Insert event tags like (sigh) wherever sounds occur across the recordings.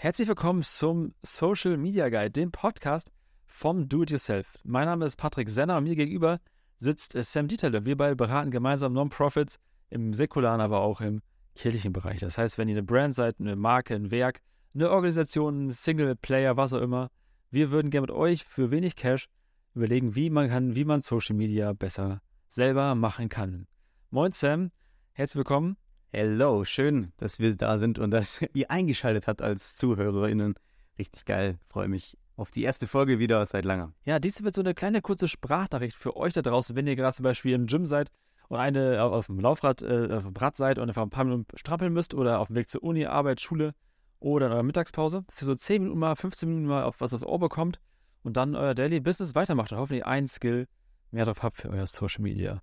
Herzlich willkommen zum Social Media Guide, dem Podcast vom Do-It-Yourself. Mein Name ist Patrick Senner und mir gegenüber sitzt Sam Dieterle. Wir beide beraten gemeinsam Non-Profits im säkularen, aber auch im kirchlichen Bereich. Das heißt, wenn ihr eine Brand seid, eine Marke, ein Werk, eine Organisation, ein Single-Player, was auch immer, wir würden gerne mit euch für wenig Cash überlegen, wie man kann, wie man Social Media besser selber machen kann. Moin Sam, herzlich willkommen. Hello, schön, dass wir da sind und dass (laughs) ihr eingeschaltet habt als ZuhörerInnen. Richtig geil, freue mich auf die erste Folge wieder seit langem. Ja, dies wird so eine kleine kurze Sprachnachricht für euch da draußen, wenn ihr gerade zum Beispiel im Gym seid und eine auf dem Laufrad, äh, auf dem Rad seid und einfach ein paar Minuten strampeln müsst oder auf dem Weg zur Uni, Arbeit, Schule oder in eurer Mittagspause, dass ihr so 10 Minuten mal, 15 Minuten mal auf was aufs Ohr bekommt und dann euer Daily Business weitermacht und hoffentlich ein Skill mehr drauf habt für euer Social Media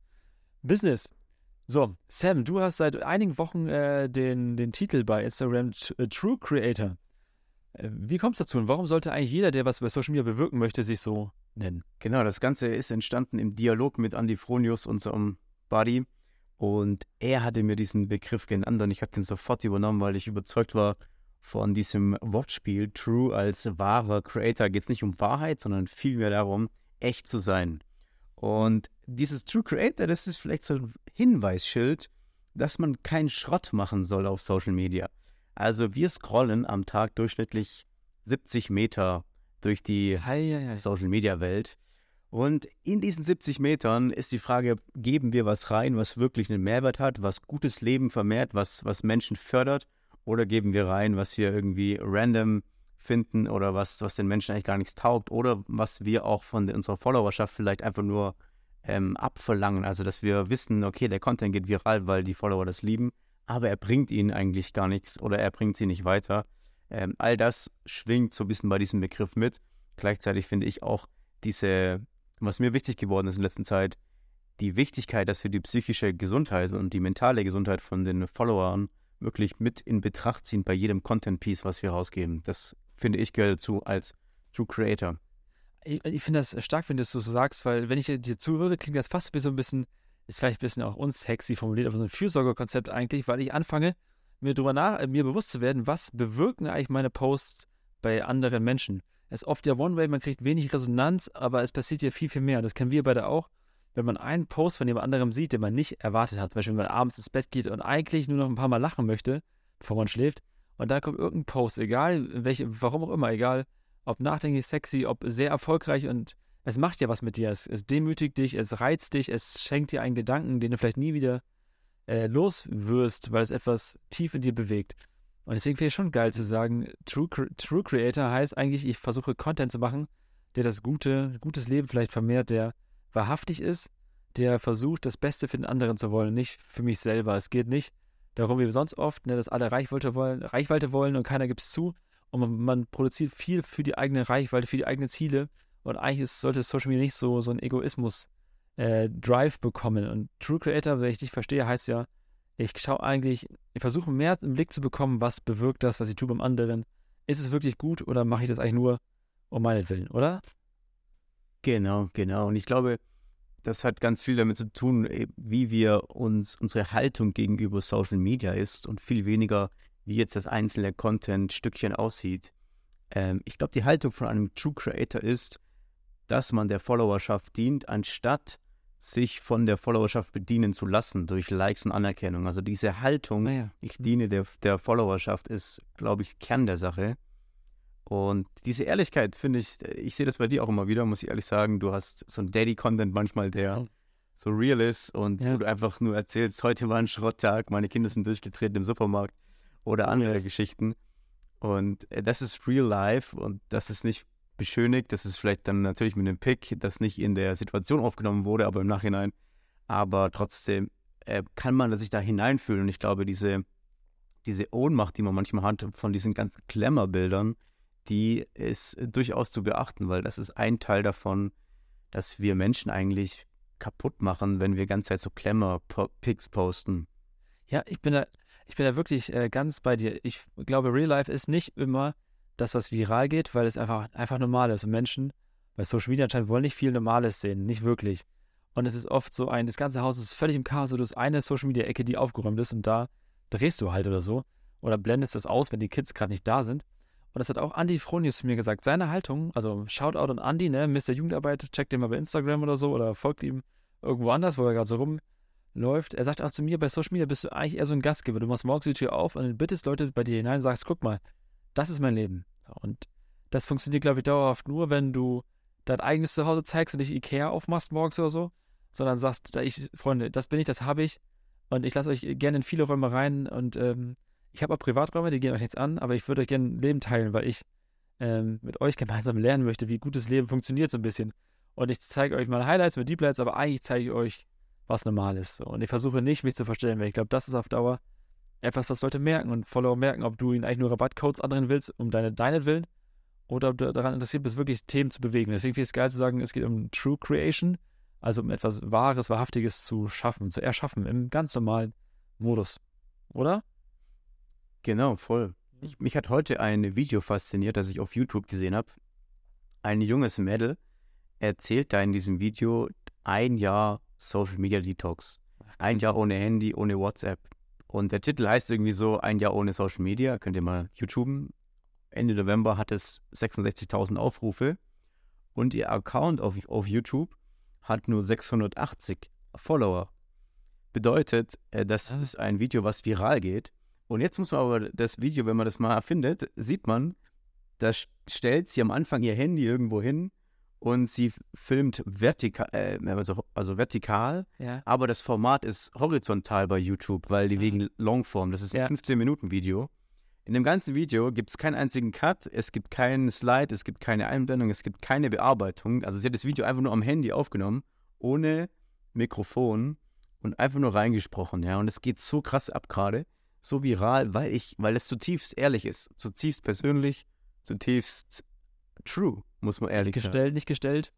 Business. So, Sam, du hast seit einigen Wochen äh, den, den Titel bei Instagram äh, True Creator. Äh, wie kommt es dazu und warum sollte eigentlich jeder, der was bei Social Media bewirken möchte, sich so nennen? Genau, das Ganze ist entstanden im Dialog mit Andy Fronius, unserem Buddy. Und er hatte mir diesen Begriff genannt und ich habe den sofort übernommen, weil ich überzeugt war von diesem Wortspiel. True als wahrer Creator geht es nicht um Wahrheit, sondern vielmehr darum, echt zu sein. Und dieses True Creator, das ist vielleicht so ein Hinweisschild, dass man keinen Schrott machen soll auf Social Media. Also wir scrollen am Tag durchschnittlich 70 Meter durch die Social Media Welt. Und in diesen 70 Metern ist die Frage, geben wir was rein, was wirklich einen Mehrwert hat, was gutes Leben vermehrt, was, was Menschen fördert, oder geben wir rein, was wir irgendwie random finden oder was, was den Menschen eigentlich gar nichts taugt oder was wir auch von unserer Followerschaft vielleicht einfach nur ähm, abverlangen. Also, dass wir wissen, okay, der Content geht viral, weil die Follower das lieben, aber er bringt ihnen eigentlich gar nichts oder er bringt sie nicht weiter. Ähm, all das schwingt so ein bisschen bei diesem Begriff mit. Gleichzeitig finde ich auch diese, was mir wichtig geworden ist in letzter Zeit, die Wichtigkeit, dass wir die psychische Gesundheit und die mentale Gesundheit von den Followern wirklich mit in Betracht ziehen bei jedem Content-Piece, was wir rausgeben. Das finde ich, gehört dazu als True Creator. Ich, ich finde das stark, wenn du das so sagst, weil wenn ich dir zuhöre, klingt das fast wie so ein bisschen, ist vielleicht ein bisschen auch unsexy formuliert, aber so ein Fürsorgekonzept eigentlich, weil ich anfange, mir darüber nach, äh, mir bewusst zu werden, was bewirken eigentlich meine Posts bei anderen Menschen. Es ist oft ja One-Way, man kriegt wenig Resonanz, aber es passiert ja viel, viel mehr. Das kennen wir beide auch. Wenn man einen Post von jemand anderem sieht, den man nicht erwartet hat, zum Beispiel wenn man abends ins Bett geht und eigentlich nur noch ein paar Mal lachen möchte, bevor man schläft, und da kommt irgendein Post, egal welche, warum auch immer, egal, ob nachdenklich, sexy, ob sehr erfolgreich und es macht ja was mit dir. Es, es demütigt dich, es reizt dich, es schenkt dir einen Gedanken, den du vielleicht nie wieder äh, los wirst, weil es etwas tief in dir bewegt. Und deswegen finde ich schon geil zu sagen, True, True Creator heißt eigentlich, ich versuche Content zu machen, der das gute, gutes Leben vielleicht vermehrt, der wahrhaftig ist, der versucht, das Beste für den anderen zu wollen, nicht für mich selber. Es geht nicht darum, wie sonst oft, ne, dass alle Reichweite wollen, Reichweite wollen und keiner gibt es zu. Und man, man, produziert viel für die eigene Reichweite, für die eigenen Ziele. Und eigentlich sollte Social Media nicht so, so einen Egoismus-Drive äh, bekommen. Und True Creator, wenn ich dich verstehe, heißt ja, ich schaue eigentlich, ich versuche mehr im Blick zu bekommen, was bewirkt das, was ich tue beim anderen. Ist es wirklich gut oder mache ich das eigentlich nur um meinetwillen, oder? Genau, genau. Und ich glaube, das hat ganz viel damit zu tun, äh, wie wir uns, unsere Haltung gegenüber Social Media ist und viel weniger, wie jetzt das einzelne Content-Stückchen aussieht. Ähm, ich glaube, die Haltung von einem True Creator ist, dass man der Followerschaft dient, anstatt sich von der Followerschaft bedienen zu lassen durch Likes und Anerkennung. Also diese Haltung, ja. ich diene der, der Followerschaft, ist, glaube ich, Kern der Sache. Und diese Ehrlichkeit finde ich, ich sehe das bei dir auch immer wieder, muss ich ehrlich sagen. Du hast so ein Daddy-Content manchmal, der so real ist und ja. du einfach nur erzählst, heute war ein Schrotttag, meine Kinder sind durchgetreten im Supermarkt oder andere. Geschichten. Und äh, das ist real life und das ist nicht beschönigt. Das ist vielleicht dann natürlich mit einem Pick, das nicht in der Situation aufgenommen wurde, aber im Nachhinein. Aber trotzdem äh, kann man sich da hineinfühlen. Und ich glaube, diese, diese Ohnmacht, die man manchmal hat von diesen ganzen Klemmerbildern, die ist durchaus zu beachten, weil das ist ein Teil davon, dass wir Menschen eigentlich kaputt machen, wenn wir ganze Zeit so Klemmer-Pics posten. Ja, ich bin da, ich bin da wirklich äh, ganz bei dir. Ich glaube, Real Life ist nicht immer das, was viral geht, weil es einfach, einfach normal ist. Und Menschen bei Social Media anscheinend wollen nicht viel Normales sehen, nicht wirklich. Und es ist oft so ein, das ganze Haus ist völlig im Chaos, du hast eine Social Media Ecke, die aufgeräumt ist und da drehst du halt oder so. Oder blendest das aus, wenn die Kids gerade nicht da sind. Und das hat auch Andy Fronius zu mir gesagt. Seine Haltung, also Shoutout an Andy, ne, Mr. Jugendarbeit, checkt den mal bei Instagram oder so oder folgt ihm irgendwo anders, wo er gerade so rumläuft. Er sagt auch zu mir, bei Social Media bist du eigentlich eher so ein Gastgeber. Du machst morgens die Tür auf und bittest Leute bei dir hinein und sagst, guck mal, das ist mein Leben. Und das funktioniert, glaube ich, dauerhaft nur, wenn du dein eigenes Zuhause zeigst und nicht Ikea aufmachst morgens oder so, sondern sagst, ich, Freunde, das bin ich, das habe ich und ich lasse euch gerne in viele Räume rein und ähm, ich habe auch Privaträume, die gehen euch nichts an, aber ich würde euch gerne ein Leben teilen, weil ich ähm, mit euch (laughs) gemeinsam lernen möchte, wie gutes Leben funktioniert so ein bisschen. Und ich zeige euch mal Highlights mit Deep Lights, aber eigentlich zeige ich euch, was normal ist. So. Und ich versuche nicht, mich zu verstellen, weil ich glaube, das ist auf Dauer etwas, was Leute merken und Follower merken, ob du ihnen eigentlich nur Rabattcodes andrehen willst, um deine, deine Willen, oder ob du daran interessiert bist, wirklich Themen zu bewegen. Deswegen finde ich es geil zu sagen, es geht um True Creation, also um etwas Wahres, Wahrhaftiges zu schaffen, zu erschaffen, im ganz normalen Modus. Oder? Genau, voll. Ich, mich hat heute ein Video fasziniert, das ich auf YouTube gesehen habe. Ein junges Mädel erzählt da in diesem Video ein Jahr Social Media Detox. Ein Jahr ohne Handy, ohne WhatsApp. Und der Titel heißt irgendwie so, ein Jahr ohne Social Media. Könnt ihr mal YouTuben. Ende November hat es 66.000 Aufrufe. Und ihr Account auf, auf YouTube hat nur 680 Follower. Bedeutet, äh, das ah. ist ein Video, was viral geht. Und jetzt muss man aber das Video, wenn man das mal findet, sieht man, da stellt sie am Anfang ihr Handy irgendwo hin und sie filmt vertikal, äh, also, also, vertikal, ja. aber das Format ist horizontal bei YouTube, weil die ah. wegen Longform, das ist ein ja. 15-Minuten-Video. In dem ganzen Video gibt es keinen einzigen Cut, es gibt keinen Slide, es gibt keine Einblendung, es gibt keine Bearbeitung. Also sie hat das Video einfach nur am Handy aufgenommen, ohne Mikrofon und einfach nur reingesprochen, ja. Und es geht so krass ab gerade so viral, weil ich, weil es zutiefst ehrlich ist, zutiefst persönlich, zutiefst true, muss man ehrlich nicht gestellt, nicht gestellt.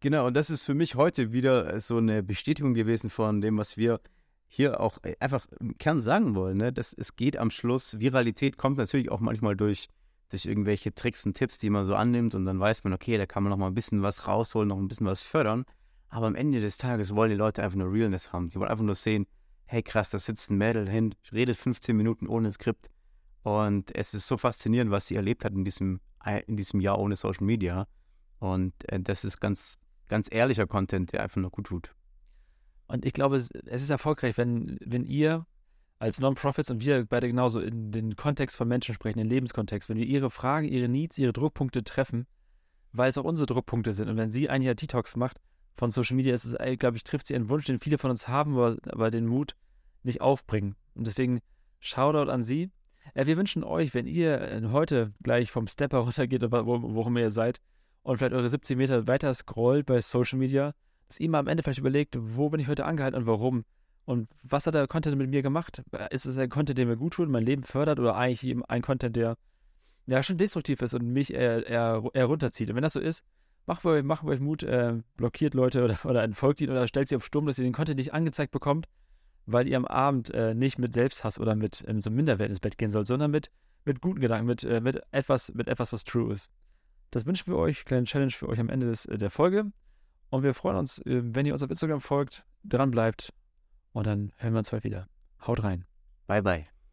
Genau, und das ist für mich heute wieder so eine Bestätigung gewesen von dem, was wir hier auch äh, einfach im Kern sagen wollen. Ne? Dass es geht am Schluss, Viralität kommt natürlich auch manchmal durch, durch irgendwelche Tricks und Tipps, die man so annimmt und dann weiß man, okay, da kann man noch mal ein bisschen was rausholen, noch ein bisschen was fördern. Aber am Ende des Tages wollen die Leute einfach nur Realness haben. Die wollen einfach nur sehen, hey krass, da sitzt ein Mädel hin, redet 15 Minuten ohne Skript. Und es ist so faszinierend, was sie erlebt hat in diesem, äh, in diesem Jahr ohne Social Media. Und äh, das ist ganz, ganz ehrlicher Content, der einfach nur gut tut. Und ich glaube, es ist erfolgreich, wenn, wenn ihr als Non-Profits und wir beide genauso in den Kontext von Menschen sprechen, den Lebenskontext, wenn wir ihre Fragen, ihre Needs, ihre Druckpunkte treffen, weil es auch unsere Druckpunkte sind. Und wenn sie ein Jahr Detox macht von Social Media, ist es, glaube ich, trifft sie einen Wunsch, den viele von uns haben, aber, aber den Mut, nicht aufbringen. Und deswegen Shoutout an Sie. Äh, wir wünschen euch, wenn ihr äh, heute gleich vom Stepper (laughs) runtergeht, wo, worum ihr seid, und vielleicht eure 17 Meter weiter scrollt bei Social Media, dass ihr mal am Ende vielleicht überlegt, wo bin ich heute angehalten und warum? Und was hat der Content mit mir gemacht? Ist es ein Content, der mir gut tut, mein Leben fördert oder eigentlich ein Content, der ja schon destruktiv ist und mich eher, eher, eher runterzieht? Und wenn das so ist, macht euch, macht euch Mut, äh, blockiert Leute oder, oder entfolgt ihn oder stellt sie auf Sturm, dass ihr den Content nicht angezeigt bekommt weil ihr am Abend äh, nicht mit Selbsthass oder mit ähm, so Minderwert ins Bett gehen sollt, sondern mit, mit guten Gedanken, mit, äh, mit, etwas, mit etwas, was true ist. Das wünschen wir euch, kleine Challenge für euch am Ende des, äh, der Folge. Und wir freuen uns, äh, wenn ihr uns auf Instagram folgt, dran bleibt. Und dann hören wir uns bald wieder. Haut rein. Bye, bye.